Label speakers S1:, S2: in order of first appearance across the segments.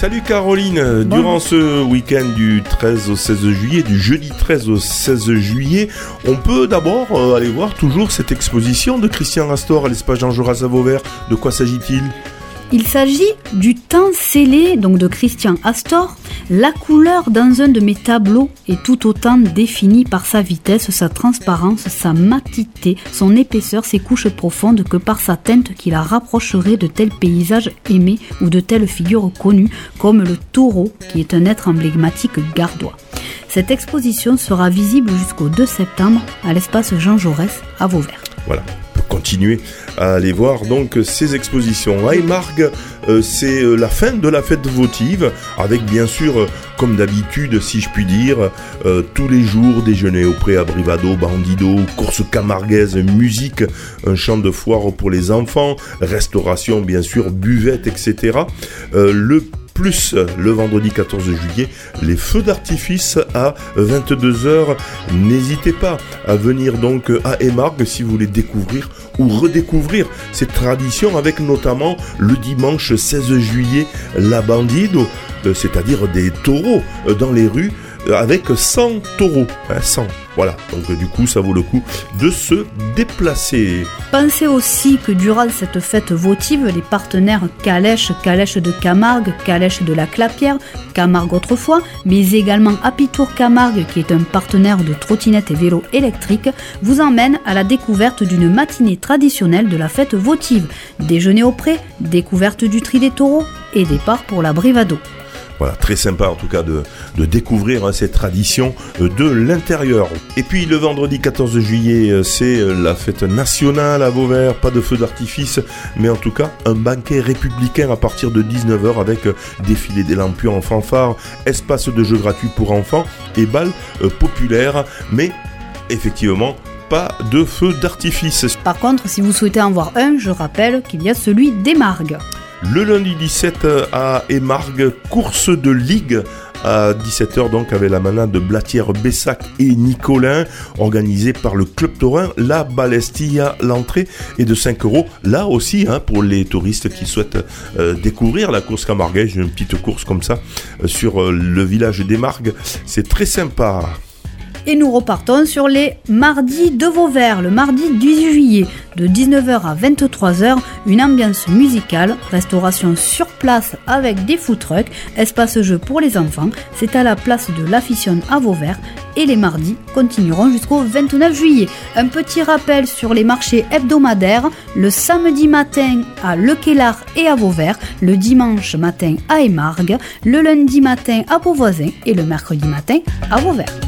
S1: Salut Caroline, durant ce week-end du 13 au 16 juillet, du jeudi 13 au 16 juillet, on peut d'abord euh, aller voir toujours cette exposition de Christian Rastor à l'espace Jean Jaurès à Vauvert. De quoi s'agit-il?
S2: Il s'agit du teint scellé, donc de Christian Astor. La couleur dans un de mes tableaux est tout autant définie par sa vitesse, sa transparence, sa matité, son épaisseur, ses couches profondes que par sa teinte qui la rapprocherait de tels paysages aimés ou de telles figures connues comme le taureau qui est un être emblématique gardois. Cette exposition sera visible jusqu'au 2 septembre à l'espace Jean Jaurès à Vauvert.
S1: Voilà, continuer à aller voir donc ces expositions. À Margue, euh, c'est euh, la fin de la fête votive, avec bien sûr, euh, comme d'habitude, si je puis dire, tous les jours déjeuner au pré à Brivado, Bandido, course camarguaise, musique, un champ de foire pour les enfants, restauration bien sûr, buvette, etc. le plus le vendredi 14 juillet les feux d'artifice à 22h. N'hésitez pas à venir donc à Emargue si vous voulez découvrir ou redécouvrir cette tradition avec notamment le dimanche 16 juillet la bandido, euh, c'est-à-dire des taureaux euh, dans les rues euh, avec 100 taureaux, 100. Voilà, donc du coup, ça vaut le coup de se déplacer.
S2: Pensez aussi que durant cette fête votive, les partenaires Calèche, Calèche de Camargue, Calèche de la Clapière, Camargue autrefois, mais également Apitour Camargue, qui est un partenaire de trottinettes et vélos électriques, vous emmènent à la découverte d'une matinée traditionnelle de la fête votive. Déjeuner au pré, découverte du tri des taureaux et départ pour la Brivado.
S1: Voilà, très sympa en tout cas de, découvrir hein, cette tradition euh, de l'intérieur. Et puis le vendredi 14 juillet, euh, c'est euh, la fête nationale à Vauvert, pas de feu d'artifice, mais en tout cas un banquet républicain à partir de 19h avec défilé des lampions en fanfare, espace de jeux gratuits pour enfants et balles populaires, mais effectivement pas de feu d'artifice.
S2: Par contre, si vous souhaitez en voir un, je rappelle qu'il y a celui des Margues.
S1: Le lundi 17 à Émargue, course de ligue à 17h donc avec la manade de Blatière Bessac et Nicolin organisée par le club taurin La Balestilla. L'entrée est de 5 euros là aussi hein, pour les touristes qui souhaitent euh, découvrir la course Camarguais. J'ai une petite course comme ça euh, sur euh, le village d'Emargue. C'est très sympa.
S2: Et nous repartons sur les mardis de Vauvert, le mardi 18 juillet, de 19h à 23h, une ambiance musicale, restauration sur place avec des food trucks, espace jeu pour les enfants. C'est à la place de l'Afficionne à Vauvert et les mardis continueront jusqu'au 29 juillet. Un petit rappel sur les marchés hebdomadaires, le samedi matin à Le et à Vauvert, le dimanche matin à Émargue, le lundi matin à Beauvoisin et le mercredi matin à Vauvert.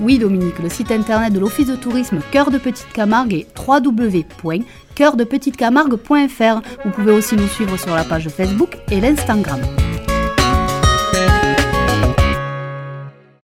S2: oui Dominique, le site internet de l'Office de tourisme Cœur de Petite Camargue est www.coeurdepetitecamargue.fr. Vous pouvez aussi nous suivre sur la page Facebook et l'Instagram.